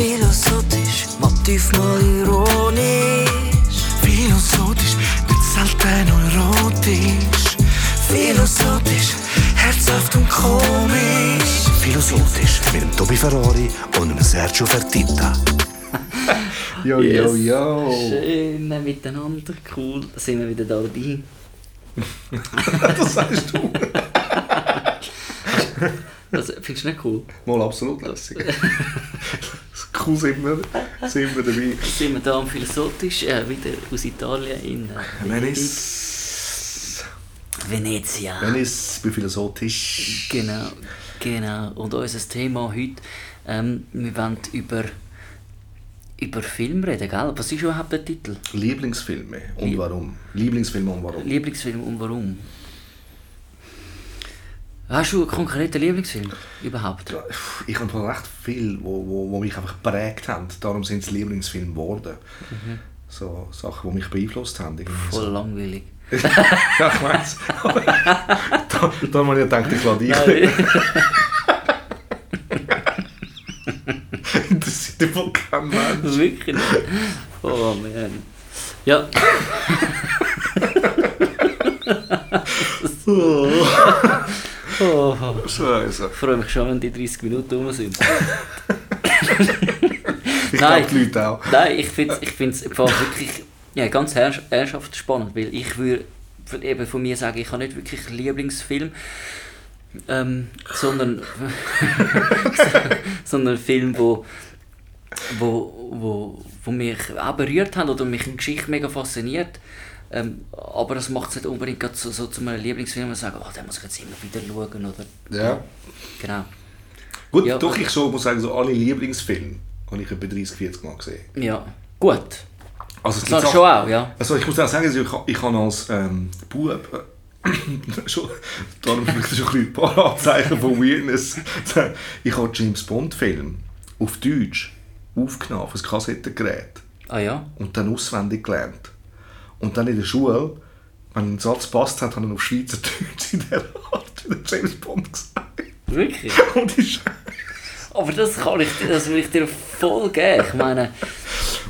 Philosophisch, Motiv mal ironisch. Philosophisch, nicht selten erotisch. Philosophisch, herzhaft und komisch. Philosophisch mit dem Tobi Ferrari und dem Sergio Fertitta. Jo, Yes. jo, jo. Schön miteinander, cool. Da sind wir wieder da dabei. Das sagst du. Also, findest du nicht cool? Mal absolut lässig. Cool sind wir, sind wir dabei. Sind wir da am Philosophisch, äh, wieder aus Italien in äh, Venice. Venezia. Venice, bei philosophisch. Genau, genau. Und unser Thema heute, ähm, wir wollen über, über Film reden, gell? Was ist überhaupt der Titel? Lieblingsfilme und warum? Lieblingsfilme und warum? Lieblingsfilm und warum? Hast du einen konkreten Lieblingsfilm überhaupt? Ich habe recht viel, wo, wo, wo mich einfach geprägt haben. Darum sind es Lieblingsfilme geworden. So Sachen, die mich beeinflusst haben. irgendwie so. Voll langweilig. Ja, ich weiß. da, da habe ich gedacht, ich lade dich. Interessiert dich voll kein Mensch. Wirklich nicht. Oh man. Ja, oh, Scheiße. ich freue mich schon, wenn die 30 Minuten rum sind. Ich Nein. glaube, die Leute auch. Nein, ich finde es ich find's wirklich ja, ganz ernsthaft spannend, weil ich würde von- eben von mir sagen, ich habe nicht wirklich einen Lieblingsfilm, ähm, sondern, sondern einen Film, wo, wo, wo, wo mich auch berührt hat oder mich eine Geschichte mega fasziniert. Ähm, aber das macht es nicht unbedingt so, so zu einem Lieblingsfilm, wo ich sage, oh, den muss ich jetzt immer wieder schauen. Oder, Ja. Genau. Gut, Ja, doch, ich schon muss sagen, so alle Lieblingsfilme habe ich etwa 30, 40 Mal gesehen. Ja, gut. Also, es Das schon auch, ja. Also ich muss auch sagen, also ich, ich habe als ähm, Bub äh, schon, darum vielleicht schon ein paar Anzeichen von Weirdness. Ich habe James Bond Film auf Deutsch aufgenommen, auf ein Kassettengerät Ah ja? und dann auswendig gelernt. Und dann in der Schule, wenn ein Satz passt hat, habe ich auf Schweizerdeutsch in der Art wie der James Bond gesagt. Wirklich? Und ich, Aber das kann ich, das will ich dir voll geben. Ich meine,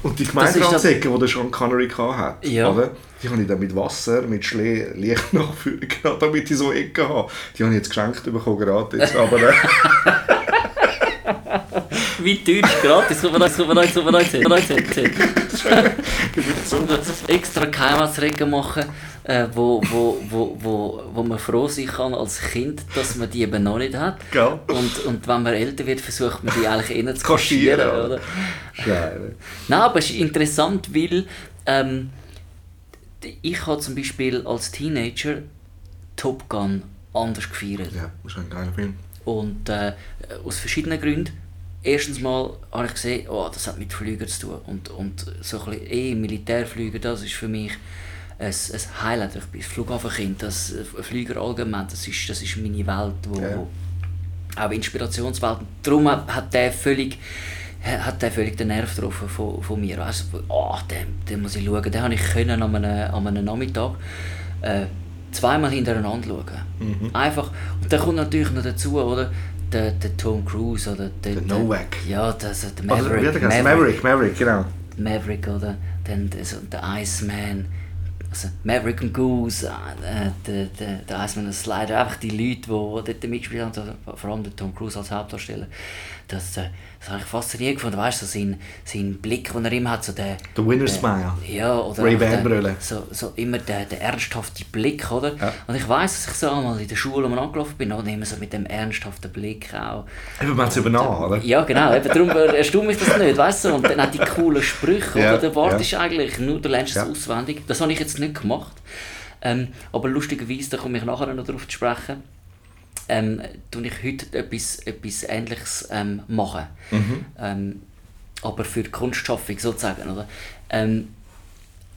und die Gemeindeanzeige, die der Sean Connery hatte, Ja. oder? die habe ich dann mit Wasser, mit Schlee, Licht nachfüllen damit ich so Ecken habe. Die habe ich jetzt geschenkt bekommen, gratis. Aber äh, wie Deutsch gratis, kann man das, kann man das, kann man das, kann man das erzählen. extra Geheimratsregeln machen, äh, wo, wo, wo, wo, wo man froh sein kann als Kind, dass man die eben noch nicht hat. Gell? Und, und wenn man älter wird, versucht man die eigentlich innen zu Kaschieren? Oder? Geil. Nein, aber es ist interessant, weil ähm, ich habe zum Beispiel als Teenager Top Gun anders gefeiert. Ja, das ist ein geiler Film. Und äh, aus verschiedenen Gründen. Erstens mal habe ich gesehen, oh, das hat mit Flügen zu tun. Und, und so ein bisschen, eh, Militärflüge, das ist für mich ein, ein Highlight. Ich bin Flughafenkind, das äh, Flüger allgemein, das ist, das ist meine Welt, wo, Ja. wo auch Inspirationswelt. Darum hat, hat der völlig hat der völlig den Nerv getroffen von, von mir. Also, oh, den, den muss ich schauen. Den habe ich können an einem, an einem Nachmittag äh, zweimal hintereinander schauen. Einfach. Und dann kommt natürlich noch dazu, oder? Der, der Tom Cruise oder der, Der Novak. Ja, das, der Also, Maverick. er geheißen? Maverick, Maverick, genau. Maverick oder dann der, so, der Iceman, also Maverick und Goose, äh, der, der, der Iceman und Slider, einfach die Leute, die, dort mitgespielt haben, also vor allem der Tom Cruise als Hauptdarsteller, das, äh, das habe ich faszinierend gefunden, weißt du, so sein, sein Blick, den er immer hat, so der... Der Winner's der- Smile. Ja, oder Ray Ban-Brille. So, so immer der, der ernsthafte Blick, oder? Ja. Und ich weiß, dass ich so einmal in der Schule um angelaufen bin, und immer so mit dem ernsthaften Blick auch. Eben, man hat es übernommen, oder? Ja, genau. Eben darum erstaunt mich das nicht, weißt du? Und dann hat die coolen Sprüche, Ja, oder? Der wartest ja. eigentlich nur, du lernst es Ja. auswendig. Das habe ich jetzt nicht gemacht. Ähm, aber lustigerweise, da komme ich nachher noch darauf zu sprechen, ähm, tue ich heute etwas, etwas Ähnliches ähm, machen. Mhm. Ähm, aber für die Kunstschaffung sozusagen, oder? Ähm,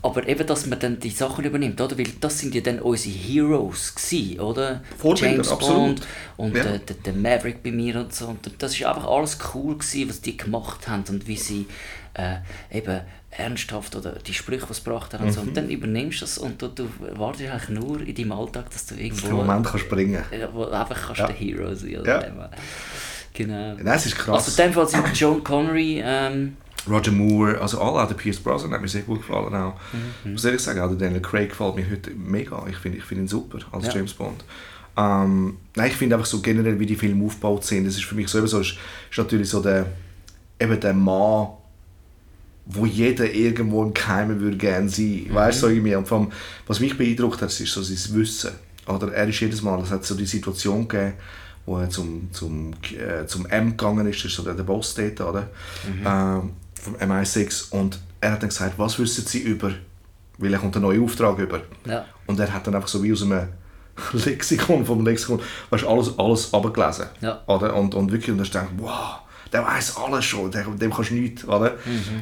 aber eben, dass man dann die Sachen übernimmt, oder? Weil das sind ja dann unsere Heroes gewesen, oder? Vorbilder, James absolut. Bond und Ja. der, der, der Maverick bei mir und so. Und das ist einfach alles cool gewesen, was die gemacht haben und wie sie äh, eben ernsthaft oder die Sprüche, die sie gebracht haben und so. Mhm. Und dann übernimmst du das und du, du wartest eigentlich nur in deinem Alltag, dass du irgendwo... Im Moment kannst du springen. Ja, wo du einfach kannst Ja. der Hero sein. Ja. Oder? Genau. Nein, es ist krass. Also in dem Fall sind John Connery, ähm, Roger Moore, also alle, auch der Pierce Brosnan hat mir sehr gut gefallen auch. Mhm. Was soll ich sagen, auch der Daniel Craig gefällt mir heute mega. Ich finde ich find ihn super als Ja. James Bond. Ähm, nein, ich finde einfach so generell, wie die Filme aufgebaut sind, das ist für mich so, eben so ist, ist natürlich so der, eben der Mann, wo jeder irgendwo im Keimen würde gerne sein. Mhm. Weißt du, so irgendwie. Und vor allem, was mich beeindruckt hat, ist so sein Wissen. Oder er ist jedes Mal, es hat so die Situation gegeben, wo er zum, zum, äh, zum M gegangen ist, das ist so der, der Boss dort, oder? Ähm, vom MI6. Und er hat dann gesagt, was wissen Sie über, weil er kommt einen neuen Auftrag über. ja. Und er hat dann einfach so wie aus einem Lexikon, vom Lexikon, weißt, alles, alles abgelesen. Ja. Oder? Und, und wirklich, und dann denkst du, wow, der weiß alles schon, dem, dem kannst du nichts. Oder?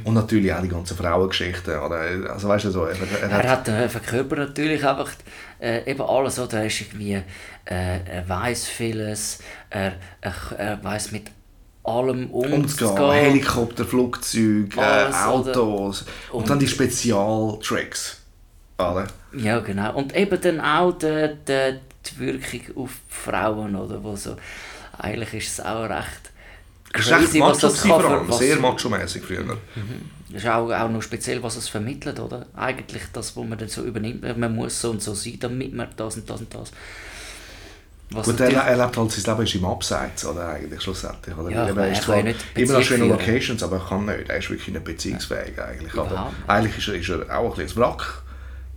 Und natürlich auch die ganzen Frauengeschichten. Oder? Also weißt du so, er, er, Er hat äh, verkörpert natürlich einfach äh, eben alles, oder? Er ist irgendwie, äh, er weiß vieles, er, er, er weiß mit allem umzugehen. umzugehen. Helikopter, Flugzeuge, äh? Autos. Und, Und- dann die Spezialtracks. Oder? Ja, genau. Und eben dann auch die, die, die Wirkung auf die Frauen, oder? Wo so, eigentlich ist es auch recht crazy, was das kann. vor allem. was- Sehr macho-mässig früher. Das ist auch, auch noch speziell, was es vermittelt, oder? Eigentlich das, was man dann so übernimmt. Man muss so und so sein, damit man das und das und das. Was Gut, er, er lebt halt sein Leben ist im Abseits, oder eigentlich schlussendlich. Oder? Ja, aber er ist zwar immer noch schöne. Locations, aber er kann nicht. Er ist wirklich nicht beziehungsfähig eigentlich. Nicht. Eigentlich ist er, ist er auch ein bisschen ein Wrack,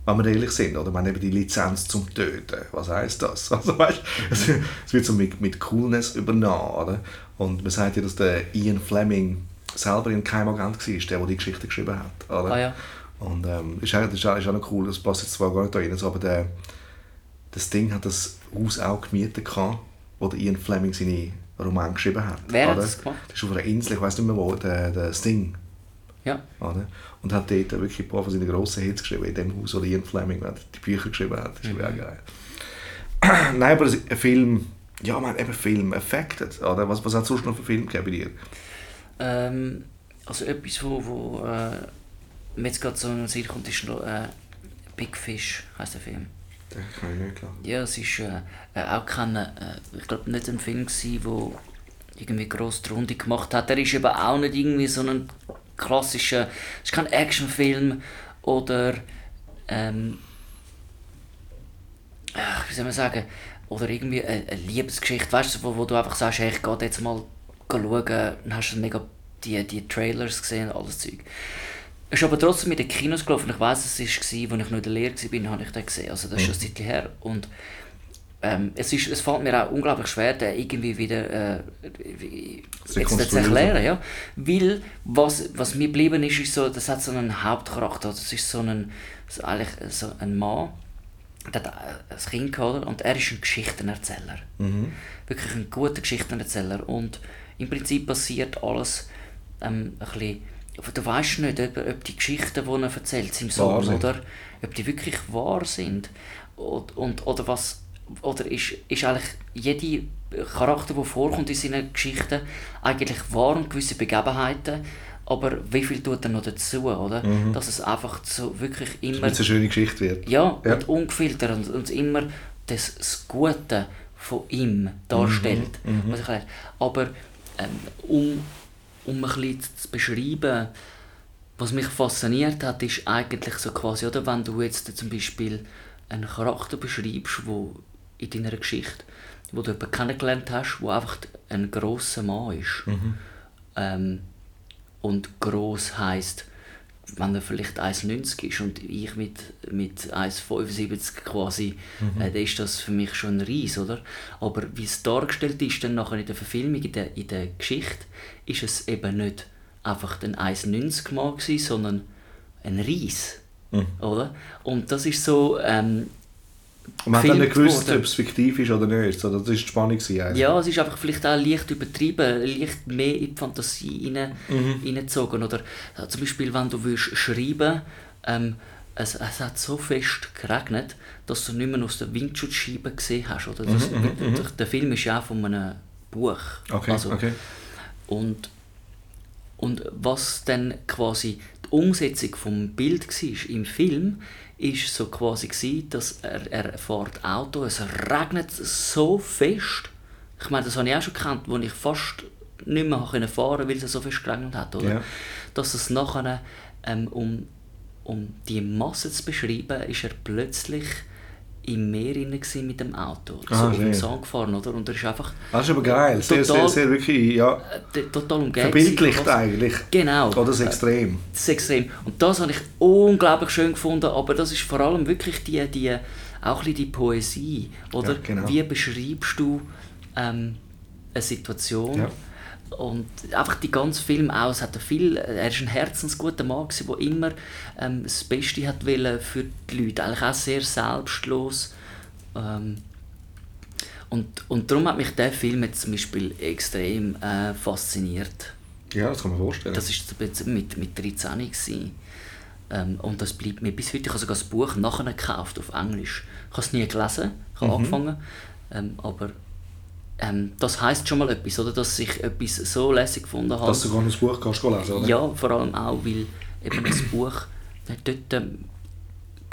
wenn wir ehrlich sind. Oder? Man eben die Lizenz zum Töten. Was heisst das? Also, weißt, es, es wird so mit, mit Coolness übernommen. Oder? Und man sagt ja, dass der Ian Fleming selber ein Keimagent war, der, der die Geschichte geschrieben hat. Oder? Ah, ja. Und ähm, ist, auch, das ist, auch, ist auch noch cool, das passt jetzt zwar gar nicht da rein, aber der, das Ding hat das Haus auch gemietet, gehabt, wo der Ian Fleming seine Romane geschrieben hat. Wer hat oder? das gemacht? Das ist auf einer Insel, ich weiß nicht mehr wo, der, der Sting. Ja. Oder? Und hat dort wirklich ein paar von seinen grossen Hits geschrieben, in dem Haus, wo der Ian Fleming die Bücher geschrieben hat. Das ist Mhm. mhm. geil. Nein, aber das- ein Film, ja man, eben Film affected, oder? Was, was hat es sonst noch für Filme gegeben bei dir? Ähm, also etwas, wo, wo äh, mir jetzt gerade so in Sinn kommt, ist noch äh, Big Fish, heisst der Film. Den kann ich nicht klar. Ja, es ist äh, äh, auch kein, äh, ich glaube nicht ein Film wo irgendwie gross die Runde gemacht hat. Er ist eben auch nicht irgendwie so ein klassischer, es ist kein Actionfilm oder ähm, wie soll man sagen, oder irgendwie eine, eine Liebesgeschichte, weißt du, wo, wo du einfach sagst, hey, ich gehe jetzt mal schauen, dann hast du mega die, die Trailers gesehen und alles Zeug. Ist aber trotzdem in den Kinos gelaufen. Ich weiß, es war, als ich noch in der Lehre war, habe ich den gesehen. Also das ist schon ein Zeit her. Und ähm, es, ist, es fällt mir auch unglaublich schwer, den irgendwie wieder äh, jetzt zu erklären. Ja? Weil, was, was mir geblieben ist, ist so, das hat so einen Hauptcharakter. Das ist so ein, so eigentlich so ein Mann, der hat ein Kind gehabt, und er ist ein Geschichtenerzähler. Wirklich ein guter Geschichtenerzähler. Und im Prinzip passiert alles ähm, ein bisschen, aber du weißt nicht, ob, ob die Geschichten, die er erzählt, seinem Sohn, oder ob die wirklich wahr sind. Und, und, oder was, oder ist, ist eigentlich jede Charakter, der vorkommt in seinen Geschichten, eigentlich wahr und gewisse Begebenheiten, aber wie viel tut er noch dazu, oder? Dass es einfach so wirklich immer... Damit es eine schöne Geschichte wird. Ja, Ja. und ungefiltert und, und immer das, das Gute von ihm darstellt. Was ich. Aber ähm, um, um ein bisschen zu beschreiben, was mich fasziniert hat, ist eigentlich so quasi, oder, wenn du jetzt zum Beispiel einen Charakter beschreibst, wo in deiner Geschichte, wo du jemanden kennengelernt hast, wo einfach ein grosser Mann ist. Ähm, und gross heisst, wenn er vielleicht 1,90 ist und ich mit, mit 1,75 quasi, äh, dann ist das für mich schon ein Ries, oder? Aber wie es dargestellt ist, dann nachher in der Verfilmung, in der, in der Geschichte, ist es eben nicht einfach ein 1,90 Mann gewesen, sondern ein Ries, oder? Und das ist so, ähm, Und man hat dann nicht gewusst, ob es fiktiv ist oder nicht. So, das war die Spannung. eigentlich. Ja, es ist einfach vielleicht auch leicht übertrieben, leicht mehr in die Fantasie rein, reingezogen. Oder äh, zum Beispiel, wenn du willst schreiben ähm, es, es hat so fest geregnet, dass du nicht mehr aus der Windschutzscheibe gesehen hast. Oder? Das, der, der Film ist ja auch von einem Buch. Okay, Also, okay. Und, und was dann quasi Umsetzung vom Bild war im Film, ist so quasi gsi, dass er, er fährt Auto, es regnet so fest, Ich meine, das habe ich auch schon gekannt, wo ich fast nicht mehr fahren konnte, weil es so viel geregnet hat. Oder? Ja. Dass es nachher, ähm, um, um die Masse zu beschreiben, ist er plötzlich im Meer rein mit dem Auto. So Ah, auf dem schön. Sand gefahren, oder? Und er ist einfach Das ist aber geil. Sehr, sehr, Total- sehr wirklich, ja, äh, total umgeben. verbildlicht eigentlich. Genau. Oder das Extrem. Das ist extrem. Und das habe ich unglaublich schön gefunden, aber das ist vor allem wirklich die, die, auch ein die Poesie, oder? Ja, genau. Wie beschreibst du ähm, eine Situation? Ja. Und einfach die ganze Film auch, es hat viel, er ist ein herzensguter Mann gewesen, der immer ähm, das Beste hat wollen für die Leute, eigentlich auch sehr selbstlos. Ähm, und, und darum hat mich der Film jetzt zum Beispiel extrem äh, fasziniert. Ja, das kann man vorstellen. Das war mit, mit 13 gewesen. Ähm, und das bleibt mir bis heute. Ich habe sogar das Buch nachher gekauft auf Englisch. Ich habe es nie gelesen, ich Mhm. habe angefangen. Ähm, aber ähm, das heisst schon mal etwas, oder? dass ich etwas so lässig gefunden habe. Dass du sogar das Buch kannst lesen oder? Ja, vor allem auch, weil eben das Buch, dort ähm,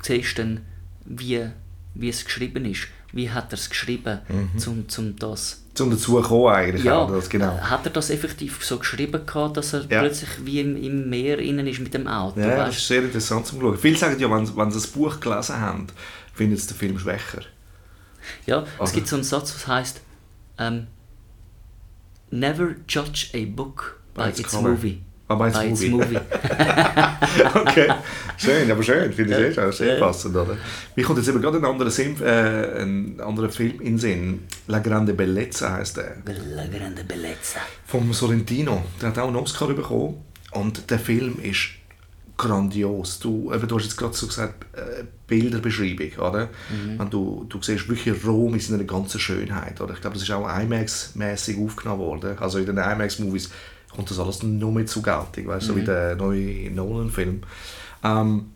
siehst du dann, wie, wie es geschrieben ist. Wie hat er es geschrieben, zum, zum das... Zum dazu kommen eigentlich. Ja, das, genau. hat er das effektiv so geschrieben gehabt, dass er Ja. plötzlich wie im, im Meer innen ist mit dem Auto? Ja, das weisst? ist sehr interessant zum Schauen. Viele sagen ja, wenn, wenn sie das Buch gelesen haben, finden sie den Film schwächer. Ja, es Also- gibt so einen Satz, was heißt ähm, Never judge a book by, By its, movie. Ah, by its By its movie. Okay, schön, aber schön, finde ich Ja. sehr, schön, sehr Ja. passend. Oder? Mir kommt jetzt eben gerade ein anderer, Sim, äh, ein anderer Film in den Sinn. La Grande Bellezza heisst der. La grande bellezza. Vom Sorrentino. Der hat auch einen Oscar bekommen. Und der Film ist grandios. Du, eben, du hast jetzt gerade so gesagt, äh, Bilderbeschreibung, oder? Wenn du, du siehst wirklich Rom in seiner ganzen Schönheit, oder? Ich glaube, das ist auch IMAX-mäßig aufgenommen worden. Also in den IMAX-Movies kommt das alles noch mehr zur Geltung, weißt du, so wie der neue Nolan-Film. Ähm,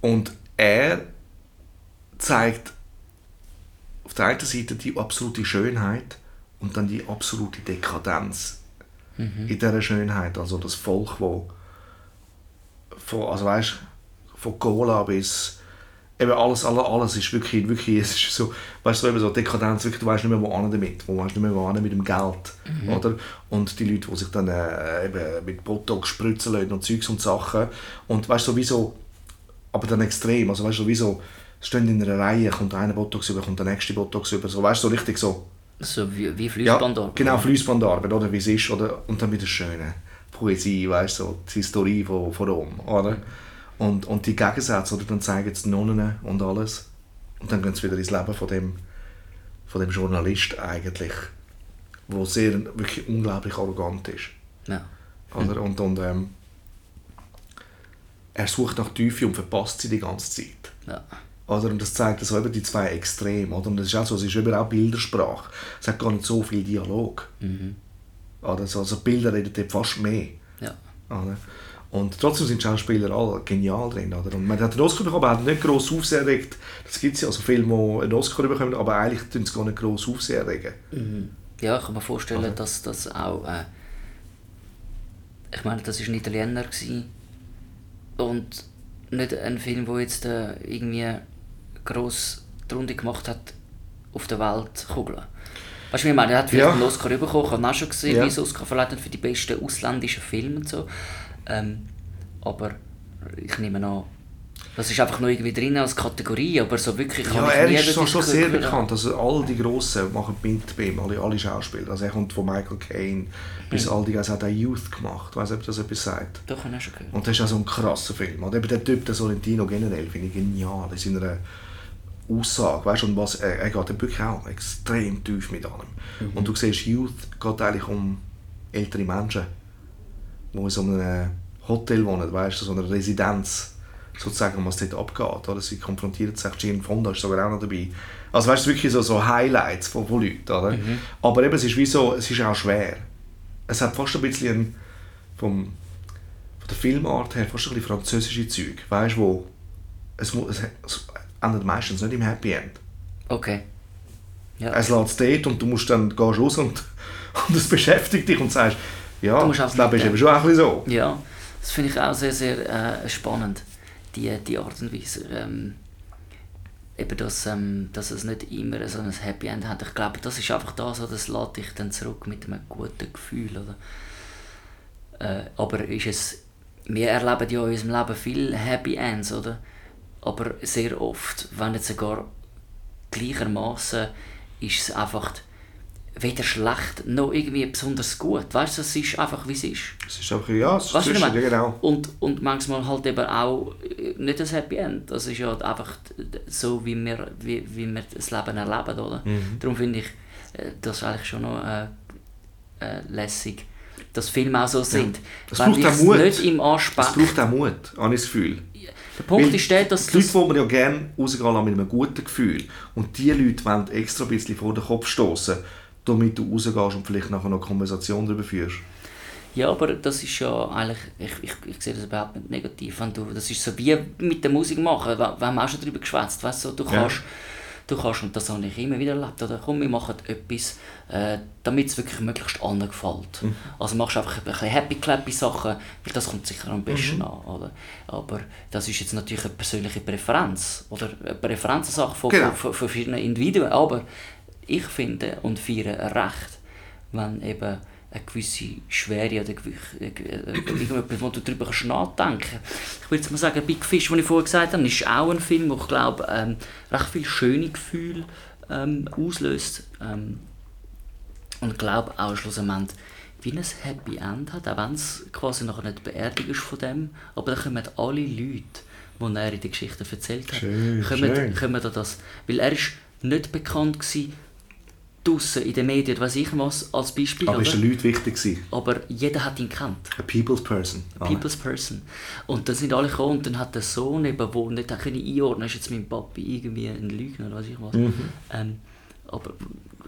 und er zeigt auf der einen Seite die absolute Schönheit und dann die absolute Dekadenz in dieser Schönheit. Also das Volk, wo von, also weißt, von Cola bis eben alles, alles, alles ist wirklich, wirklich, es ist so, weißt du, so eben so Dekadenz, wirklich, du weißt nicht mehr, wo hin damit, wo weißt nicht mehr, wo mit dem Geld, oder? Und die Leute, die sich dann äh, eben mit Botox spritzen lassen und Zeugs und Sachen und weißt du, sowieso, aber dann extrem, also weißt du, sowieso, stehen in einer Reihe, kommt einer Botox über, kommt der nächste Botox über, so, weißt du, so richtig so, So wie, wie ja, Fließbandarbeit. genau, Fließbandarbeit, oder wie es ist, oder? Und dann wieder schöne Poesie, weißt du, so, die Historie von, von Rom, oder? Und, und die Gegensätze, oder? Dann zeigen sie die Nonnen und alles. Und dann gehen sie wieder ins Leben von dem, von dem Journalist eigentlich, wo sehr, wirklich unglaublich arrogant ist. Ja. Oder? Und, und ähm, er sucht nach Tiefe und verpasst sie die ganze Zeit. Ja. Oder? Und das zeigt so eben die zwei Extreme. Oder? Und das ist auch so, es ist auch Bildersprache. Es hat gar nicht so viel Dialog. Oder? Also, also Bilder reden dort fast mehr. Ja. Oder? Und trotzdem sind die Schauspieler alle genial drin. Oder? Und man hat einen Oscar bekommen, aber hat nicht gross Aufsehen erregt. Das gibt es ja, also Filme, die einen Oscar bekommen, aber eigentlich tun sie gar nicht gross Aufsehen erregen. Ja, ich kann mir vorstellen, Also. dass das auch. Äh, ich meine, das war ein Italiener. Gewesen. Und nicht ein Film, der jetzt äh, irgendwie gross die Runde gemacht hat auf der Weltkugel. Weißt du, wie ich meine? Er hat vielleicht Ja. einen Oscar bekommen, habe auch schon gesehen, Ja. wie es Oscar verleiht haben für die besten ausländischen Filme und so. Ähm, aber ich nehme an, das ist einfach nur irgendwie drin als Kategorie, aber so wirklich Ja, er ist so, schon sehr bekannt. Also all die Grossen machen Bild bei ihm, alle, alle Schauspieler. Also er kommt von Michael Caine bis all die, also hat auch Youth gemacht. Ich weiß nicht, ob das etwas sagt. Doch, ich schon gehört. Und das ist auch so ein krasser Film. Und eben der Typ, der Sorrentino generell, finde ich genial in seiner Aussage. Weißt du, und was, er, er geht wirklich auch extrem tief mit allem. Und du siehst, Youth geht eigentlich um ältere Menschen, die in so einem Hotel wohnen, weißt du, so einer Residenz, sozusagen, was dort abgeht. Oder? Sie konfrontiert sich, Jane Fonda ist sogar auch noch dabei. Also weißt du, wirklich so, so Highlights von, von Leuten. Oder? Aber eben, es ist wie so, es ist auch schwer. Es hat fast ein bisschen vom, von der Filmart her fast ein bisschen französische Zeug, weißt du, wo es, mu- es, es endet meistens nicht im Happy End. Okay. Ja. Es lässt es dort und du musst dann gehst raus und, und es beschäftigt dich und sagst, ja, Du musst das auch Leben ist eben schon ein bisschen so. Ja, das finde ich auch sehr, sehr äh, spannend, die, die Art und Weise. Ähm, eben, dass, ähm, dass es nicht immer so ein Happy End hat. Ich glaube, das ist einfach das, oder? das lässt dich dann zurück mit einem guten Gefühl. Oder? Äh, aber ist es, wir erleben ja in unserem Leben viele Happy Ends, oder? Aber sehr oft, wenn nicht sogar gleichermaßen ist es einfach weder schlecht noch irgendwie besonders gut. Weißt du, es ist einfach wie es ist. Es ist einfach, ja, es ist Weißt zwischen, ja, genau. Und, und manchmal halt eben auch äh, nicht ein Happy End. Das ist ja einfach so, wie wir, wie, wie wir das Leben erleben, oder? Mhm. Darum finde ich äh, das eigentlich schon noch äh, äh, lässig, dass Filme auch so sind. Es Wenn braucht auch Mut. nicht im Es Aspekt... braucht auch Mut, habe ich das Gefühl. Der Punkt Weil ist der, dass... Die Leute, die man ja gerne rausgehen lassen mit einem guten Gefühl. Und die Leute wollen extra ein bisschen vor den Kopf stoßen, damit du rausgehst und vielleicht nachher noch eine Konversation darüber führst. Ja, aber das ist ja eigentlich, ich, ich, ich sehe das überhaupt nicht negativ. Wenn du, das ist so wie mit der Musik machen, wir wir haben auch schon darüber geschwätzt, weißt du, du Ja. Du kannst, und das habe ich immer wieder erlebt, oder komm, wir machen etwas, äh, damit es wirklich möglichst anderen gefällt. Mhm. Also machst du einfach ein bisschen happy-clappy Sachen, weil das kommt sicher am Mhm. besten an, oder? Aber das ist jetzt natürlich eine persönliche Präferenz, oder eine Präferenzsache von, Genau. von, von verschiedenen Individuen, aber ich finde und feiere recht, wenn eben eine gewisse Schwere oder äh, äh, irgendetwas, wo du darüber kannst nachdenken Ich würde jetzt mal sagen, Big Fish, den ich vorher gesagt habe, ist auch ein Film, der ich glaube, ähm, recht viele schöne Gefühle ähm, auslöst. Ähm, und ich glaube auch schlussendlich wie ein Happy End hat, auch wenn es quasi noch nicht beerdigt ist von dem, aber dann kommen alle Leute, die er in der Geschichte erzählt hat, Schön, kommen, schön. kommen da das, weil er ist nicht bekannt gewesen, draussen in den Medien, weiß ich was, als Beispiel, Aber oder? ist den Leuten wichtig gewesen? aber jeder hat ihn kennt. A people's person. Ah. People's Person. Und dann sind alle gekommen und dann hat der Sohn eben, der nicht hat können einordnen ist jetzt mein Papi irgendwie ein Lügner oder weiß ich was. Ähm, aber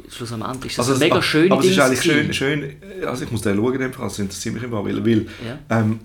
schlussendlich ist das Also, eine mega aber- schöne Aber es ist eigentlich schön, schön, also ich muss den schauen, es interessiert mich immer, weil, weil Ja. ähm,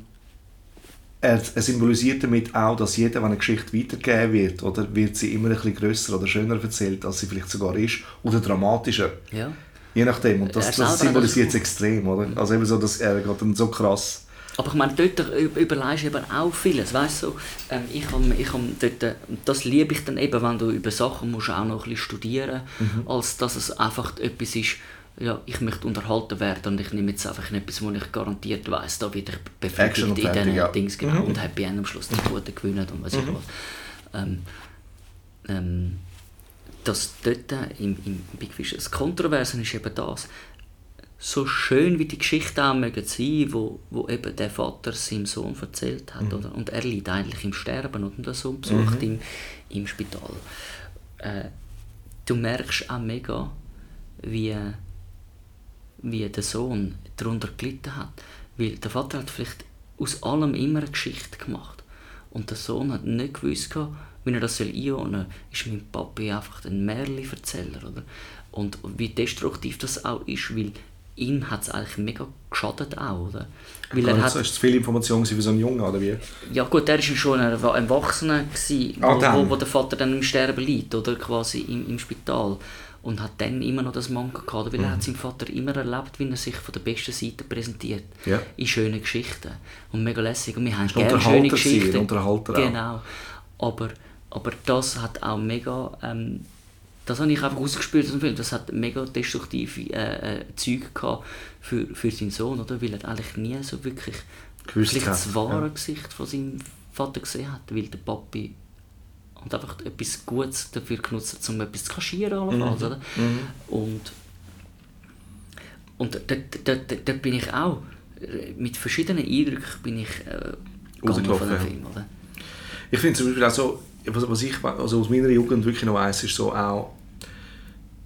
er, er symbolisiert damit auch, dass jeder, wenn eine Geschichte weitergegeben wird, oder wird sie immer ein bisschen grösser oder schöner erzählt, als sie vielleicht sogar ist, oder dramatischer. Ja. Je nachdem. Und das, das symbolisiert es extrem, oder? Also eben so, dass er geht dann so krass. Aber ich meine, dort ü- überlegst du eben auch vieles, weißt du? Ähm, ich habe ich hab dort, äh, das liebe ich dann eben, wenn du über Sachen musst auch noch ein bisschen studieren Mhm. als dass es einfach etwas ist, ja, ich möchte unterhalten werden und ich nehme jetzt einfach etwas, wo ich garantiert weiß, da werde ich befriedigt in diesen ja. Dings, genau, Mhm. und Happy End am Schluss, die Guten gewinnen und was ich was. Ähm, ähm, dass dort im, im Big Fish, das Kontroverse ist eben das, so schön wie die Geschichte auch mögen sein, wo, wo eben der Vater seinem Sohn erzählt hat, oder? und er liegt eigentlich im Sterben und der Sohn besucht ihn im Spital. Äh, du merkst auch mega, wie, wie der Sohn darunter gelitten hat, weil der Vater hat vielleicht aus allem immer eine Geschichte gemacht und der Sohn hat nicht gewusst, wie er das soll einordnen soll. Ist mein Papi einfach ein Märli-Erzähler, oder? Und wie destruktiv das auch ist, weil ihm hat es eigentlich mega geschadet auch, oder? Weil er hat, so, ist zu viel Information für so einen Jungen, oder wie? ja gut, er war schon ein Erwachsener, gewesen, Ah, wo, wo der Vater dann im Sterben liegt, oder quasi im, im Spital. Und hat dann immer noch das Manga gehabt, weil er Mhm. hat seinen Vater immer erlebt, wie er sich von der besten Seite präsentiert. Ja. In schönen Geschichten. Und mega lässig. Und wir haben gerne schöne Geschichten. genau. Aber, aber das hat auch mega... Ähm, das habe ich einfach ausgespürt aus dem Film. Das hat mega destruktive äh, äh, Züge gehabt für, für seinen Sohn, oder? Weil er eigentlich nie so wirklich Gewusst vielleicht hat, das wahre ja. Gesicht von seinem Vater gesehen hat, weil der Papi und einfach etwas Gutes dafür genutzt um etwas zu kaschieren allenfalls, Mhm. oder? Und, und dort, dort, dort, dort bin ich auch, mit verschiedenen Eindrücken bin ich äh, dem ja. Film, oder? Ich finde zum Beispiel auch so, was, was ich also aus meiner Jugend wirklich noch weiss, ist so auch,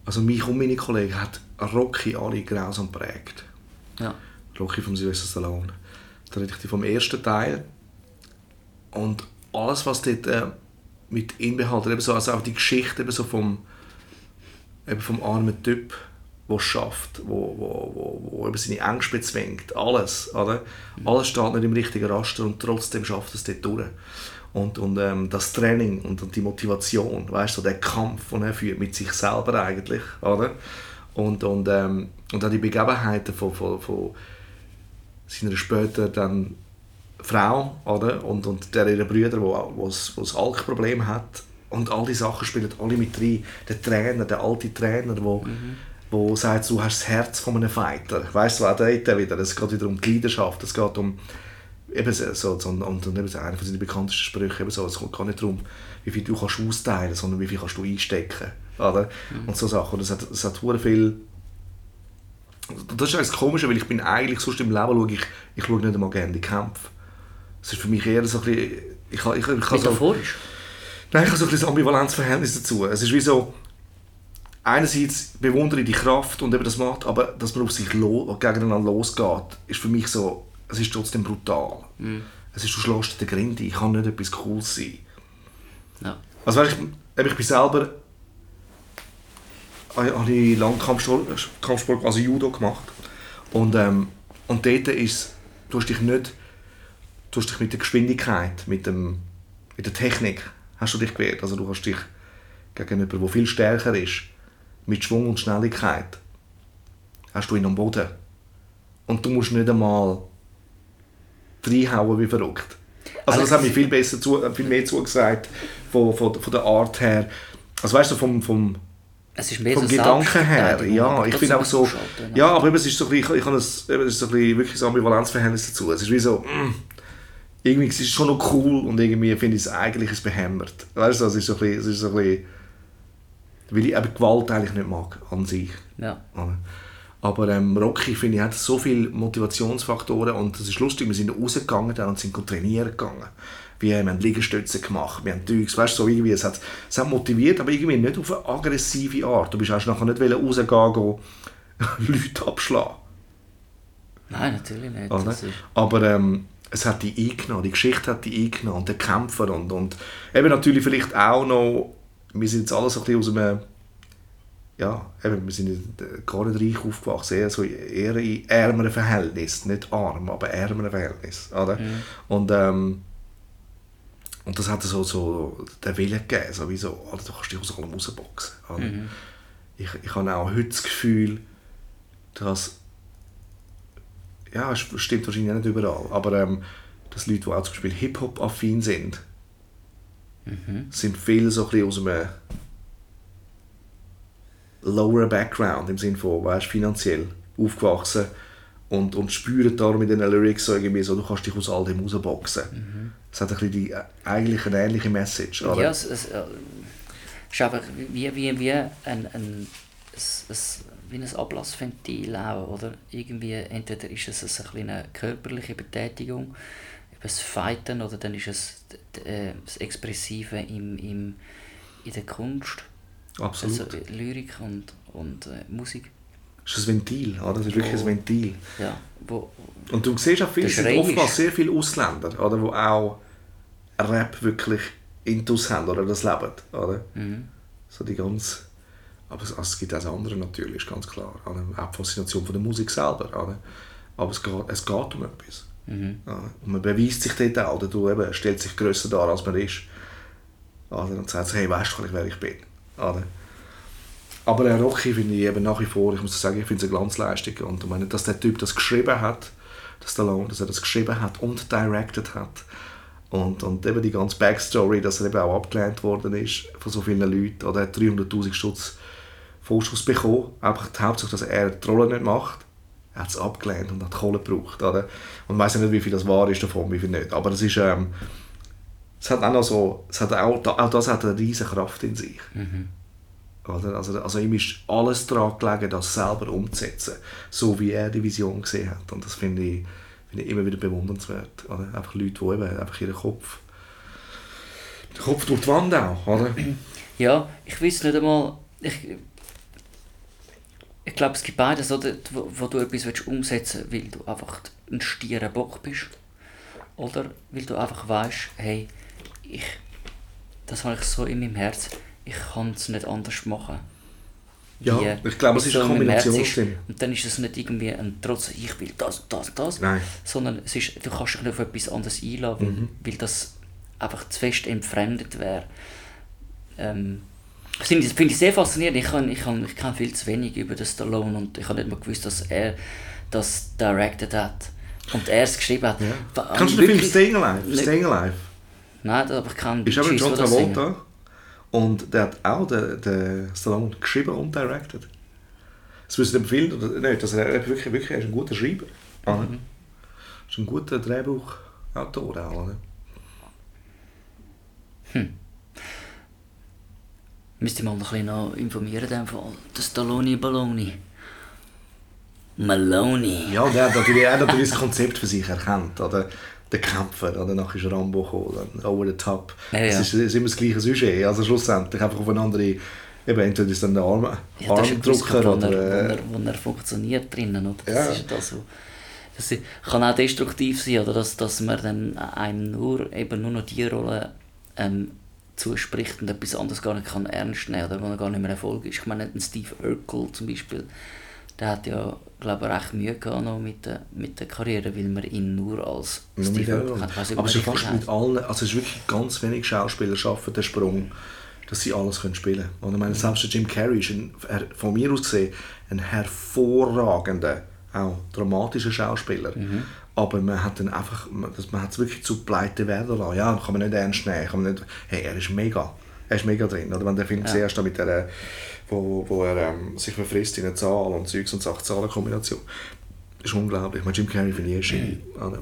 also mich und meine Kollegen hat Rocky alle grausam geprägt. Ja. Rocky vom Sylvester Stallone. Da rede ich vom ersten Teil. Und alles, was dort äh, mit inbehält, eben so, also auch die Geschichte eben so vom, eben vom armen Typ, der schafft, wo, wo, wo, wo eben seine Ängste bezwingt, alles, oder? Alles steht nicht im richtigen Raster und trotzdem schafft es dort durch. Und, und ähm, das Training und, und die Motivation, weißt du, so der Kampf, den er führt mit sich selber eigentlich, oder? Und, und, ähm, und auch die Begebenheiten von, von, von seiner später dann Frau, oder? Und, und der ihre Brüder, wo, wo wo das Alkproblem hat, und all die Sachen spielen alle mit rein. Der Trainer, der alte Trainer, der wo, wo sagt, du hast das Herz von einem Fighter. Weißt du, auch dort wieder, es geht wieder um die Leidenschaft, es geht um eben so, so, und, und eben so einer von seinen bekanntesten Sprüchen, eben so, es geht gar nicht darum, wie viel du kannst austeilen, sondern wie viel kannst du einstecken, oder? Und so Sachen. Und es hat, es hat hure viel das ist das Komische, weil ich bin eigentlich sonst im Leben schaue ich, ich schaue nicht einmal gerne die Kämpfe. Es ist für mich eher so ein bisschen, ich, ich, ich, ich, ich so, Metaphorisch. Nein, ich habe so ein bisschen ein Ambivalenzverhältnis dazu. Es ist wie so, einerseits bewundere ich die Kraft und eben das macht, aber dass man auf sich lo gegeneinander losgeht, ist für mich so, es ist trotzdem brutal. Es ist, du schlägst den Grind ein, ich kann nicht etwas Cooles sein. Ja. Also weißt, ich, ich bin selber habe ich lange Kampfsport, Kampfsport, also Judo gemacht und, ähm, und dort ist du hast dich nicht du hast dich mit der Geschwindigkeit, mit, dem, mit der Technik hast du dich gewehrt. Also du hast dich gegen jemanden, der viel stärker ist, mit Schwung und Schnelligkeit, hast du ihn am Boden. Und du musst nicht einmal reinhauen wie verrückt. Also das hat mir viel, besser zu, viel mehr zugesagt von, von, von der Art her. Also weißt du, vom, vom, Es ist mehr vom so Gedanken her, ja, aber ich finde auch so, ausschalten, ja, aber es ist so ein bisschen, ich, ich habe ein, es ist so ein bisschen, wirklich ein Ambivalenzverhältnis dazu. Es ist wie so, mm, irgendwie, es ist schon noch cool und irgendwie finde ich es eigentlich es behämmert. Weißt du, es ist so ein bisschen, es ist so ein bisschen weil ich eben Gewalt eigentlich nicht mag, an sich. Ja. Aber ähm, Rocky, finde ich, hat so viele Motivationsfaktoren und es ist lustig, wir sind rausgegangen dann und sind trainieren gegangen. Wir haben Liegestütze gemacht, wir haben Zeugs, weißt du, so irgendwie, es hat, es hat motiviert, aber irgendwie nicht auf eine aggressive Art. Du bist auch nachher nicht rausgehen, gehen, Leute abschlagen. Nein, natürlich nicht. Das Aber ähm, es hat die eingenommen, die Geschichte hat die eingenommen und der Kämpfer und, und eben natürlich vielleicht auch noch, wir sind jetzt alle so ein bisschen aus einem, ja, eben, wir sind gar nicht reich aufgewachsen, eher, so eher in ärmeren Verhältnissen, nicht arm, aber ärmeren Verhältnissen, oder? Und, ähm, und das hat so, so den Willen gegeben, so wie so, Alter, du kannst dich aus allem rausboxen. Oder? Ich, ich habe auch heute das Gefühl, dass ja, es stimmt wahrscheinlich nicht überall, aber ähm, dass Leute, die auch zum Beispiel Hip-Hop-affin sind, sind viele so ein bisschen aus einem lower Background, im Sinne von, weißt, finanziell aufgewachsen und, und spüren darum in den Lyrics so irgendwie so, du kannst dich aus all dem rausboxen. Es hat ein bisschen die, eigentlich eine ähnliche Message, oder? ja, es, es äh, ist einfach wie, wie, wie ein, ein, es, es, wie ein Ablassventil auch, oder? Irgendwie, entweder ist es eine kleine körperliche Betätigung, das Fighten, oder dann ist es äh, das Expressive im, im, in der Kunst, Absolut. also äh, Lyrik und, und äh, Musik. Es ist ein Ventil, oder? Es ist wirklich ein Ventil. Ja, wo, Und du siehst auch viel, sind oftmals sehr viele Ausländer, oder, die auch Rap wirklich intus haben oder das leben. Oder? mhm. So die ganz, aber es, es gibt auch das andere natürlich, ist ganz klar. Auch die Faszination von der Musik selber. Aber es geht, es geht um etwas. Mhm. Und man beweist sich dort auch, oder du eben, stellt sich grösser dar, als man ist. Oder? Und sagt, hey, weißt du, wer ich bin? Oder? Aber der Rocky finde ich eben nach wie vor, ich muss sagen, ich finde es eine Glanzleistung. Und ich meine, dass der Typ das geschrieben hat, dass, der Long, dass er das geschrieben hat und directed hat. Und, und eben die ganze Backstory, dass er eben auch abgelehnt worden ist von so vielen Leuten. Oder er hat 300'000 Stutz Vorschuss bekommen. Einfach die Hauptsache, dass er die Rolle nicht macht. Er hat es abgelehnt und hat Kohle gebraucht. Oder? Und ich weiß nicht, wie viel das wahr ist davon, wie viel nicht. Aber es ist... Ähm, es hat auch noch so... Es hat auch, auch das hat eine riesige Kraft in sich. Oder? Also, also ihm ist alles daran gelegen, das selber umzusetzen, so wie er die Vision gesehen hat. Und das finde ich, finde ich immer wieder bewundernswert. Oder? Einfach Leute, die eben einfach ihren Kopf, den Kopf durch die Wand auch. Oder? Ja, ich weiß nicht einmal. Ich, ich glaube, es gibt beides, oder, wo, wo du etwas willst umsetzen willst, weil du einfach ein stierer Bock bist. Oder weil du einfach weißt, hey, ich, das habe ich so in meinem Herz, ich kann es nicht anders machen. Ja, Wie- ich glaube, es ist eine meinem Herz Kombination. ist. Und dann ist es nicht irgendwie ein Trotz, ich will das, das, das, Nein. sondern es ist, du kannst dich nicht auf etwas anderes einladen, Mhm. weil, das einfach zu fest entfremdet wäre. Ähm, finde ich, das finde ich sehr faszinierend. Ich, kann, ich, kann, ich kenne viel zu wenig über den Stallone und ich habe nicht mal gewusst, dass er das directed hat. Und er es geschrieben hat. Wa- Kannst du den Film Staying Alive? Staying Alive. Nein, aber ich kann Ist aber John das. Travolta. Und der hat auch den, den Stallone geschrieben und directed. Das wissen Film oder nicht, dass er wirklich, wirklich er ist ein guter Schreiber. Mhm. ist ein guter Drehbuchautor auch? Hm. Müsste ich mal ein bisschen noch informieren, in Fall. Der Stallone Balloni. Maloney. Ja, der hat natürlich, er hat natürlich das Konzept für sich erkannt. Oder? Der Kämpfer, oder? Nachher ist Rambo gekommen, dann over the top. Ja, ja. Es ist, es ist immer das gleiche Sujet. Also schlussendlich einfach auf eine andere, eben entweder ist es dann der Arm, Ja, das Armdrucker Grund, wo, oder... er, wo, Äh, er, wo er funktioniert drinnen. Oder? Das Ja. ist das so. Das kann auch destruktiv sein, oder? Dass, dass man dann einem nur, eben nur noch die Rolle ähm, zuspricht und etwas anderes gar nicht kann ernst nehmen oder wo er gar nicht mehr Erfolg ist. Ich meine, ein Steve Urkel zum Beispiel, der hat ja, glaube ich, recht Mühe gehabt noch mit der, mit der Karriere, weil man ihn nur als nur Steve Urkel kennt. Aber ob es ist man fast mit allen, also es ist wirklich ganz wenig Schauspieler schaffen den Sprung, dass sie alles können spielen können. Und ich meine, selbst der Jim Carrey ist ein, von mir aus gesehen ein hervorragender, auch dramatischer Schauspieler. Aber man hat dann einfach, man man hat es wirklich zu pleite werden lassen. Ja, kann man nicht ernst nehmen. Kann man nicht, hey, er ist mega. Er ist mega drin. Oder wenn der Film ja. da mit der, wo, wo er ähm, sich verfrisst in eine Zahl und Zeugs und Sachen, Zahlenkombination. Das ist unglaublich. Ich meine, Jim Carrey finde ich eh Genie.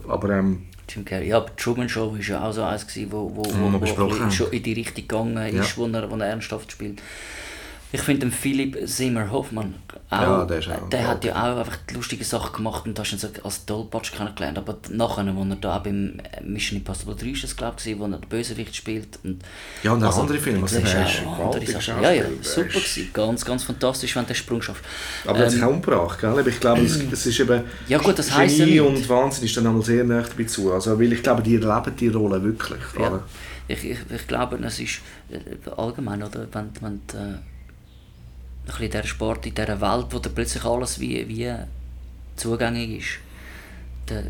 Aber ähm, Jim Carrey. Ja, die Truman Show war ja auch so eins, gewesen, wo, wo, Wo wo, wo in die Richtung gegangen ist, Ja. wo, er, wo er ernsthaft spielt. Ich finde den Philipp Seymour Hoffmann auch, Ja, der ist auch der hat ja auch einfach die lustige Sachen gemacht und hast ihn so als Tollpatsch kennengelernt. Aber nachher, wo er da auch beim Mission Impossible 3 ist das, glaube ich, wo er den Bösewicht spielt. Und Ja, und auch andere Filme, das also ist er ist andere Sachen. Ja, ja, super ist- gewesen. Ganz, ganz fantastisch, wenn der Sprung schafft. Aber er Ähm, sich auch umgebracht, gell? Aber ich glaube, es, es ist eben... Ja gut, das heisst ja Genie nicht. und Wahnsinn ist dann einmal sehr nah dabei zu. Also, weil ich glaube, die erleben die Rolle wirklich. Ja. Ich, ich, ich glaube, es ist äh, allgemein, oder? Wenn, wenn du, äh, ein bisschen dieser Sport in dieser Welt, wo da plötzlich alles wie, wie zugänglich ist. Der,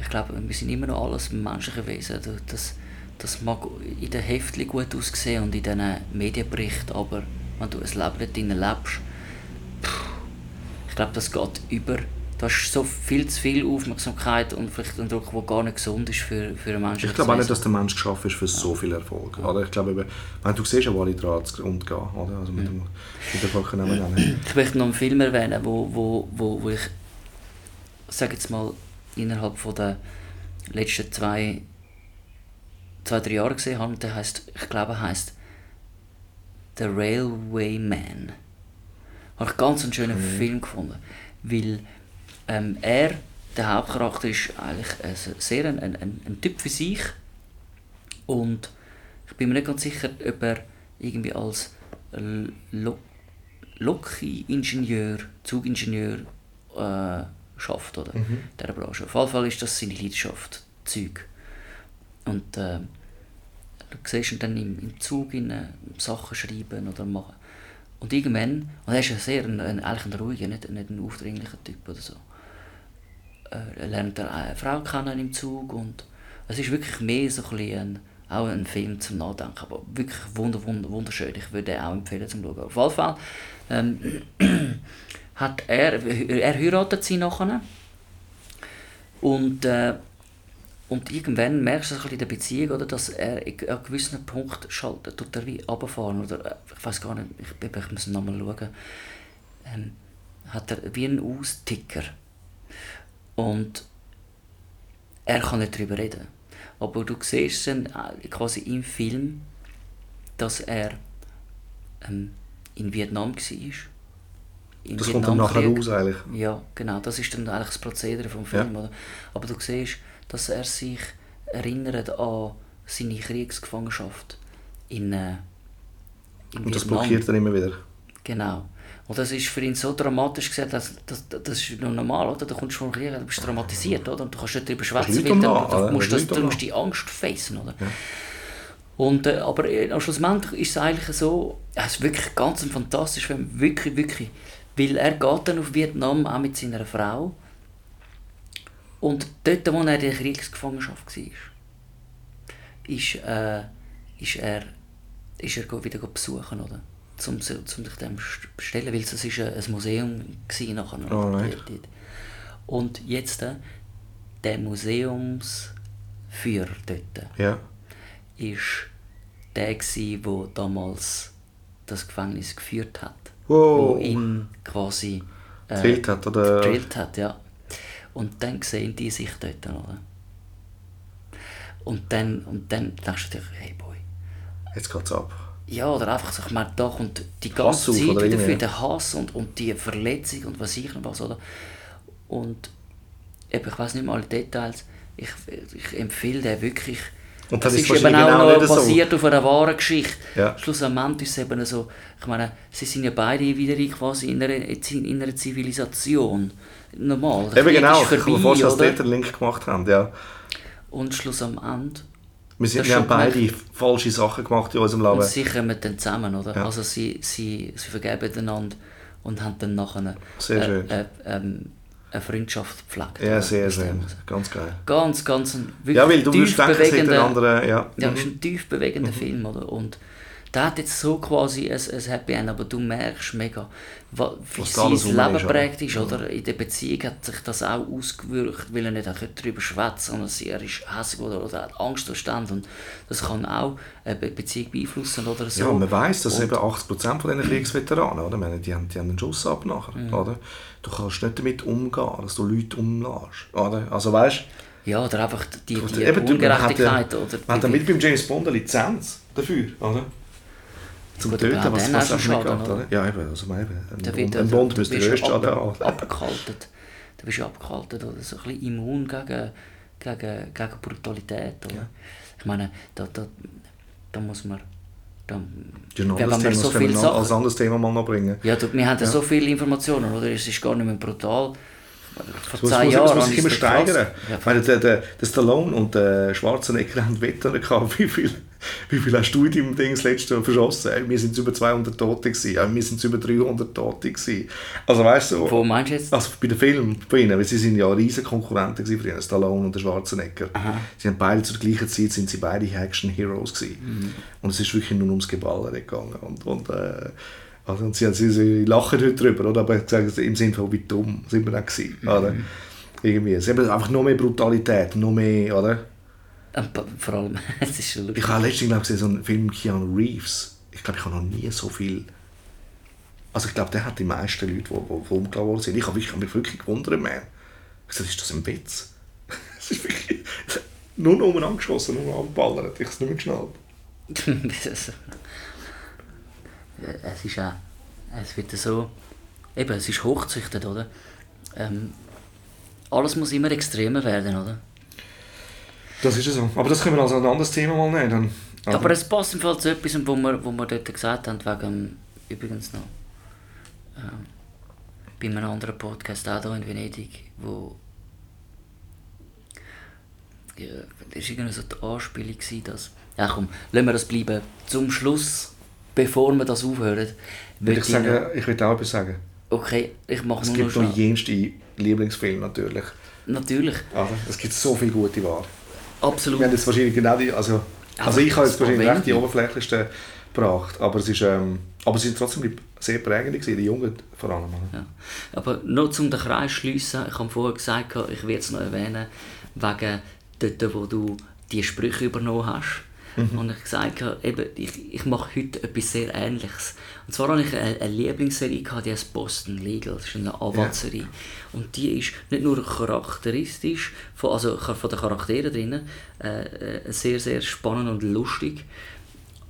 ich glaube, wir sind immer noch alles menschliche Wesen. Das, das mag in den Heftchen gut aussehen und in diesen Medienberichten, aber wenn du ein Leben drin lebst, ich glaube, das geht über. Du hast so viel zu viel Aufmerksamkeit und vielleicht einen Druck, der gar nicht gesund ist für, für einen Menschen. Ich glaube auch nicht, dass der Mensch geschaffen ist für so viel Erfolg. Oder? Ich glaube, wenn du siehst, ja, wo alle dran zu Grund gehen. Oder? Also mit, dem, mit der Volksnamen nennen. Ich möchte noch einen Film erwähnen, wo, wo, wo, wo ich, sage jetzt mal, innerhalb von der letzten zwei, zwei drei Jahre gesehen habe. Der heißt, ich glaube, er heißt The Railway Man. Habe ich ganz einen schönen Film gefunden, weil ähm, er, der Hauptcharakter, ist eigentlich ein, sehr ein, ein, ein, Typ für sich und ich bin mir nicht ganz sicher, ob er irgendwie als Lo Loki-Ingenieur, Zugingenieur äh, schafft, oder? In dieser Branche. Auf jeden Fall ist das seine Leidenschaft, Zeug. Und äh, du siehst ihn dann im, im Zug in, äh, Sachen schreiben oder machen. Und irgendwann, und er ist ja sehr ein, ein, eigentlich ein ruhiger, nicht, nicht ein aufdringlicher Typ oder so. Äh, er lernt eine Frau kennen im Zug und es ist wirklich mehr so ein auch ein Film zum Nachdenken, aber wirklich wunder, wunder, wunderschön. Ich würde den auch empfehlen zum Schauen. Auf jeden Fall ähm, hat er, er heiratet sie nachher und, äh, und irgendwann merkst du bisschen in der Beziehung, oder, dass er an einem gewissen Punkt schaltet, tut er wie runterfahren, oder äh, ich weiß gar nicht, ich, ich muss nochmal schauen, ähm, hat er wie einen Austicker. Und er kann nicht darüber reden. Aber du siehst dann äh, quasi im Film, dass er ähm, in Vietnam war. Im Das kommt dann nachher raus eigentlich. Ja, genau, das ist dann eigentlich das Prozedere vom Film. Oder? Aber du siehst, dass er sich erinnert an seine Kriegsgefangenschaft in, äh, in Und das Vietnam. blockiert dann immer wieder. Genau. Und das ist für ihn so dramatisch gesagt, dass, das, das ist noch normal, oder? Du kommst vom Krieg, du bist traumatisiert, oder? Und du kannst nicht darüber schwätzen, weil du, musst, das, du musst die Angst facen, oder? Und, äh, aber äh, am schlussendlich ist es eigentlich so, es ist wirklich ganz ein fantastischer Film, wirklich, wirklich. Weil er geht dann auf Vietnam auch mit seiner Frau und dort, wo er in der Kriegsgefangenschaft war, ist, äh, ist er, ist er wieder besuchen, oder? Zum, so- zum sich dem st- bestellen, weil es ist ein, Museum war nachher. oder? Alright. Dort. Und jetzt, äh, der Museumsführer dort, Ja. ist der, gewesen, der damals das Gefängnis geführt hat. Wow. Wo ihn quasi äh, Gedrillt hat, oder? gedrillt hat, ja. Und dann sehen die sich dort, oder? Und dann, und dann denkst du dir, hey boy. Jetzt geht's ab. Ja, oder einfach ich meine, da kommt die ganze Zeit wieder irgendwie? für den Hass und, und die Verletzung und was ich noch was, oder? Und eben, ich weiß nicht mal alle Details, ich, ich empfehle den wirklich. Und das es ist ist eben auch genau noch nicht so. basiert auf einer wahren Geschichte. Ja. Schlussendlich ist es eben so, ich meine, sie sind ja beide wieder in quasi in einer, in einer Zivilisation. Normal. Eben genau, ist ich kann mir vorstellen, dass sie dort einen Link gemacht haben. Ja. Und schlussendlich Wir, sind, wir haben beide falsche Sachen gemacht in unserem Und Leben. sie kommen dann zusammen, oder? Ja. Also sie, sie, sie vergeben einander und haben dann nachher eine, Sehr äh, äh, ähm, eine Freundschaft gepflegt. Ja, sehr raus. Ganz geil. Ganz, ganz ein wirklich Ja, weil du tief denken, bewegender, anderen... Ja. ja, Mhm. ist ein tief bewegender Film, oder? Und der hat jetzt so quasi ein, ein Happy End, aber du merkst mega, wie sein Leben prägt ist, oder? In der Beziehung hat sich das auch ausgewirkt, weil er nicht darüber schwätzt, sondern sie- er ist hässlich oder, oder hat Angstzustand und das kann auch eine Be- Beziehung beeinflussen oder so. Ja, man weiss, dass Und- eben 80% von diesen Kriegsveteranen, oder? Meine, die, haben, die haben einen Schuss ab nachher, Mhm. oder? Du kannst nicht damit umgehen, dass du Leute umlässt, oder? Also weißt Ja, oder einfach die, die du, eben, du- man hat Ungerechtigkeit. ja- oder man hat ja mit beim James Bond eine Lizenz dafür, oder? Zum Töten, auch was, was einfach nicht geht, oder? Ja, eben, also eben, ein, Bond, wird, ein Bond du müsste ab, haben. abgekaltet. Du bist abgekaltet oder so ein bisschen immun gegen, gegen, gegen Brutalität. Oder? Ich meine, da, da, da muss man... Da, wenn man Thema, so wir noch als Sachen... anderes Thema mal noch bringen. Ja, du, wir haben ja. so viele Informationen, oder? Es ist gar nicht mehr brutal. Vor muss, Jahren das muss sich ich immer steigern. Ja, meine, der, der, der Stallone und der Schwarzenegger haben Wetten gehabt. Wie viel, wie viel hast du in deinem Ding das letzte Mal verschossen? Wir sind über 200 Tote gewesen. Wir sind über 300 Tote gewesen. Also weißt du, Wo meinst du jetzt? also bei den Filmen von ihnen, weil sie sind ja riesige Konkurrenten gewesen für ihn, Stallone und der Schwarzenegger. Sie haben beide zur gleichen Zeit sind sie beide Action Heroes gewesen. Mhm. Und es ist wirklich nur ums Geballere gegangen. Und, und, äh, also, und sie, sie, sie lachen heute drüber, oder? aber im Sinne von, wie dumm sind wir dann gewesen, Mhm. oder? Irgendwie. Es ist einfach noch mehr Brutalität, noch mehr, oder? Vor allem, es ist schon lustig. Ich habe letztens glaub, gesehen, so einen Film Keanu Reeves. Ich glaube, ich habe noch nie so viel... Also ich glaube, der hat die meisten Leute, die, die, worden sind. Ich habe, ich mich wirklich gewundert, man. Ich habe gesagt, ist das ein Witz? Es ist wirklich... Nur noch umeinander geschossen, nur noch angeballert. Ich habe es nicht mehr geschnallt. es ist auch, es wird so, eben, es ist hochzüchtet, oder? Ähm, alles muss immer extremer werden, oder? Das ist ja so. Aber das können wir als ein anderes Thema mal nehmen. Dann. Also, Aber es passt im Fall zu etwas, wo wir, wo wir dort gesagt haben, wegen, übrigens noch, ähm, bei einem anderen Podcast, auch hier in Venedig, wo ja, das war irgendwie so die Anspielung, dass, ja komm, lassen wir das bleiben. Zum Schluss, bevor wir das aufhören, will ich, sagen, ich will auch etwas sagen. Okay, ich mache Es nur noch gibt noch jenste Lieblingsfilme natürlich. Natürlich, Also, es gibt so viele gute Ware. absolut. Wir haben jetzt wahrscheinlich genau die, also, also Aber ich habe jetzt es wahrscheinlich recht die oberflächlichsten gebracht, aber es ist, ähm, aber sie sind trotzdem sehr prägend gewesen, die Jungen vor allem. Ja. Aber nur zum den Kreis zu schliessen, ich habe vorher gesagt, ich werde es noch erwähnen, wegen dort, wo du die Sprüche übernommen hast. Und ich gesagt habe, eben, ich, ich mache heute etwas sehr Ähnliches. Und zwar habe ich eine, eine Lieblingsserie, gehabt, die heißt Boston Legal. Das ist eine Anwaltsserie. Und die ist nicht nur charakteristisch, von, also von den Charakteren drinnen, äh, äh, sehr, sehr spannend und lustig,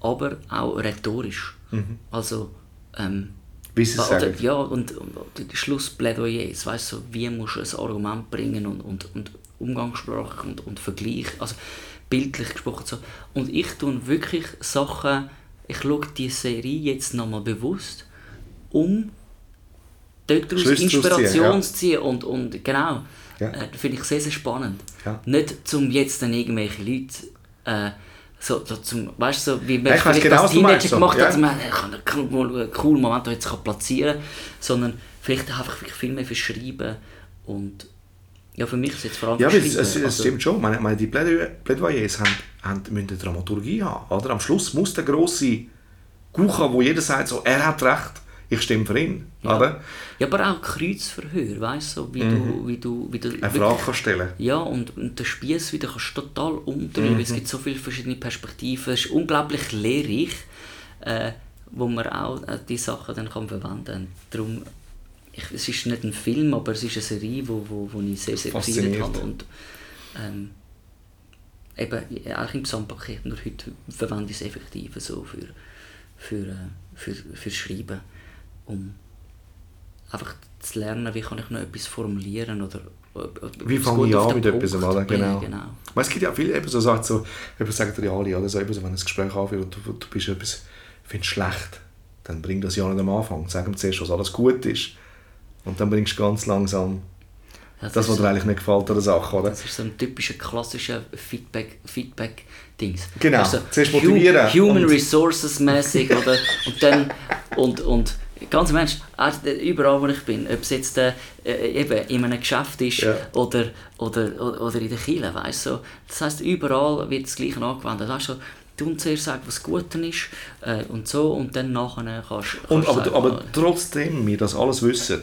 aber auch rhetorisch. Also, ähm, oder, ja, und, und, Schlussplädoyers, weißt du, wie musst du ein Argument bringen und, und, und Umgangssprache und, und Vergleich, also bildlich gesprochen so. Und ich tue wirklich Sachen, ich schaue die Serie jetzt nochmal bewusst, um dort daraus ziehen, Inspiration ja. zu ziehen und, und genau, Ja. äh, finde ich sehr, sehr spannend. Ja. Nicht zum jetzt dann irgendwelche Leute äh, so, so zum, weißt du, so, wie man Ja, vielleicht genau, als Teenager so, gemacht ja. hat, man, ich kann, mal einen coolen Moment, jetzt platzieren sondern vielleicht einfach wirklich viel mehr fürs Schreiben und ja, für mich ist es jetzt vor allem Ja, weil es, es, es stimmt schon. Meine, meine, die Plädoy- Plädoyers haben, haben, müssen eine Dramaturgie haben. Oder? Am Schluss muss der grosse Kuchen, wo jeder sagt, so, er hat recht, ich stimme für ihn. Ja. Oder? Ja, aber auch Kreuzverhör, weißt du, so, wie, du, wie du, wie du Eine Frage kann stellen. Ja, und, und den Spieß wieder kannst du total umdrehen, weil es gibt so viele verschiedene Perspektiven. Es ist unglaublich lehrreich, äh, wo man auch äh, die Sachen dann kann verwenden kann. Darum, ich, es ist nicht ein Film, aber es ist eine Serie, wo, wo, wo ich sehr, sehr gefeiert habe. Und, ähm, eben, eigentlich im Gesamtpaket, nur heute verwende ich es effektiv so für, für, äh, für, für Schreiben, um einfach zu lernen, wie kann ich noch etwas formulieren oder Wie etwas fange ich an mit etwas? Punkt bringen, Genau. genau. Weil Es gibt ja viele, eben so sagt so, eben sagen dir ja alle, oder? So, eben so, wenn ein Gespräch anfängt und du, du bist etwas, findest schlecht, dann bring das ja nicht am Anfang. Sag ihm zuerst, was alles gut ist. Und dann bringst du ganz langsam Ja, das, was dir eigentlich nicht gefällt an der Sache, oder? das ist so ein typischer klassischer Feedback, Feedback-Dings. Genau. Du, Zuerst motivieren Human Resources mäßig oder und dann und, und ganz im Ernst, überall wo ich bin, ob es jetzt äh, eben in einem Geschäft ist Ja. oder, oder, oder, oder in der Kirche, weißt du. Das heisst, überall wird das Gleiche angewendet. Weißt du, du zuerst sagen, was gut ist äh, und so und dann nachher kannst du aber, aber trotzdem wir das alles wissen,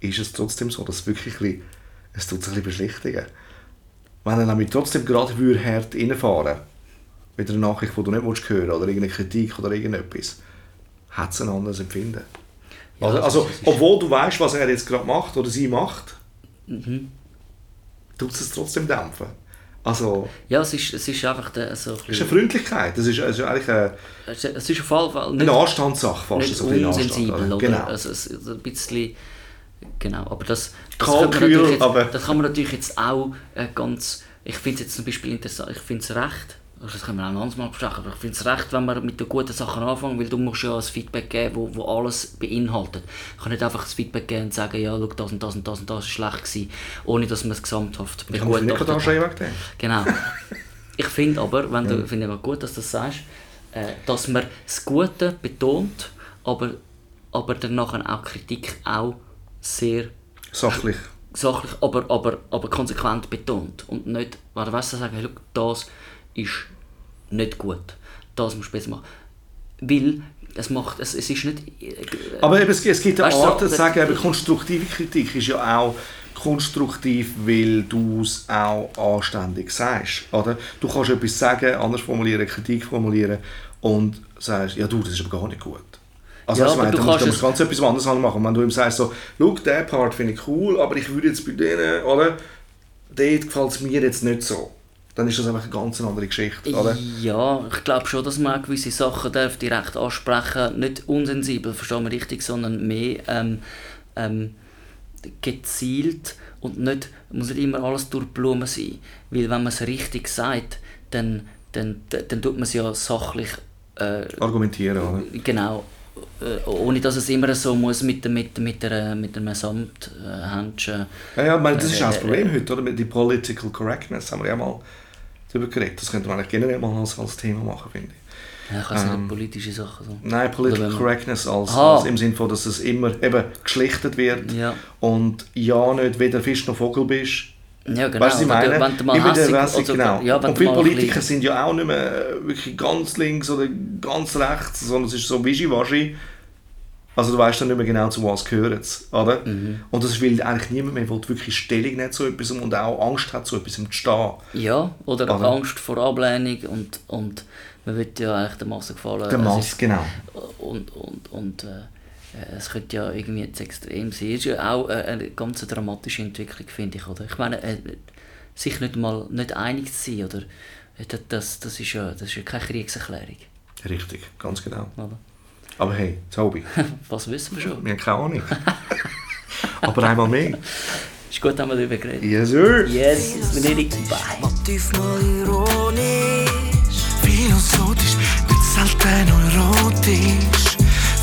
ist es trotzdem so, dass es wirklich ein bisschen, es tut sich ein bisschen beschlichtigen. Wenn er nämlich trotzdem gerade würde hart reinfahren mit einer Nachricht, die du nicht willst hören oder irgendeine Kritik oder irgendetwas, hat es ein anderes Empfinden. Ja, also, also obwohl du weißt, was er jetzt gerade macht oder sie macht, Mhm. tut es es trotzdem dämpfen. Also, ja, es ist, es ist einfach der, so ein es ist eine Freundlichkeit, das ist, es ist eigentlich eine, es ist- es auf jeden Fall nicht, eine Anstandssache fast. nicht so unsensibel, oder? Genau. Also, es ein bisschen, genau, aber das, das, Kalkül, kann man natürlich jetzt, aber- das kann man natürlich jetzt auch äh, ganz, ich finde es jetzt zum Beispiel interessant, ich finde es recht, also das können wir auch ein anderes Mal besprechen, aber ich finde es recht, wenn man mit den guten Sachen anfangen, weil du musst ja ein Feedback geben, wo, wo alles beinhaltet. Ich kann nicht einfach das Feedback geben und sagen, ja, schau, das und das und das und das ist schlecht gewesen, ohne dass man es gesamthaft Ich kann nicht begutachtet hat. anschreien wegen dem. Genau. Ich finde aber, wenn du, finde ich gut, dass du das sagst, äh, dass man das Gute betont, aber, aber dann nachher auch Kritik auch sehr Sachlich. sachlich, aber, aber, aber konsequent betont. Und nicht, weil weißt, du sagen, hey, schau, das ist nicht gut. Das musst du besser machen. Weil es macht, es, es ist nicht... äh, Aber eben, es, es gibt eine Art zu sagen, eben, konstruktive Kritik ist ja auch konstruktiv, weil du es auch anständig sagst. Oder? Du kannst etwas sagen, anders formulieren, Kritik formulieren und sagst, ja du, das ist aber gar nicht gut. Also Ja, weißt aber du, musst, kannst musst es- ganz etwas anderes machen. Wenn du ihm sagst, so, schau, den Part finde ich cool, aber ich würde jetzt bei denen, oder? Dort gefällt es mir jetzt nicht so. Dann ist das einfach eine ganz andere Geschichte, oder? Ja, ich glaube schon, dass man gewisse Sachen darf direkt ansprechen Nicht unsensibel, verstehen wir richtig, sondern mehr ähm, ähm, gezielt und nicht, muss nicht immer alles durch Blumen sein. Weil wenn man es richtig sagt, dann, dann, dann, dann tut man es ja sachlich äh, Argumentieren, oder? Genau. Äh, ohne dass es immer so muss mit, mit, mit, der, mit einem Samthändchen. Ja, ja, ich meine, das ist Äh, auch das äh, Problem heute, oder? Mit die Political Correctness haben wir ja mal darüber geredet. Das könnte man eigentlich generell mal als, als Thema machen, finde ich. Ja, ich weiß Ähm, nicht, politische Sachen. So. Nein, Political man- Correctness als, als im Sinne von, dass es immer eben geschlichtet wird Ja. und ja nicht weder Fisch noch Vogel bist. Ja, genau. weißt du, ich Oder meine? Wenn du mal Immer der also, genau. ja, wenn und du viele Politiker sind ja auch nicht mehr wirklich ganz links oder ganz rechts, sondern es ist so wischiwaschi. Also du weißt dann nicht mehr genau, zu was gehört oder? Mhm. Und das will eigentlich niemand mehr, der wirklich Stellung nicht zu etwas und auch Angst hat, zu etwas zu stehen. Ja, oder Oder? Angst vor Ablehnung und, und man will ja eigentlich der Masse gefallen. Der Es Mass, ist- genau. Und, und, und äh, es könnte ja irgendwie jetzt extrem sein. Es ist ja auch äh, eine ganz dramatische Entwicklung, finde ich. Oder? Ich meine, äh, sich nicht mal nicht einig zu sein, oder? Äh, Das, das, das, ist, ja, das ist ja keine Kriegserklärung. Richtig, ganz genau. Oder? Aber hey, Tobi, Was wissen wir schon? wir haben keine Ahnung. Aber einmal mehr. Ist gut, haben wir darüber geredet. Yes, sir. Yes, es bin Erik. Bye. Motiv mal ironisch, philosophisch, nicht selten erotisch.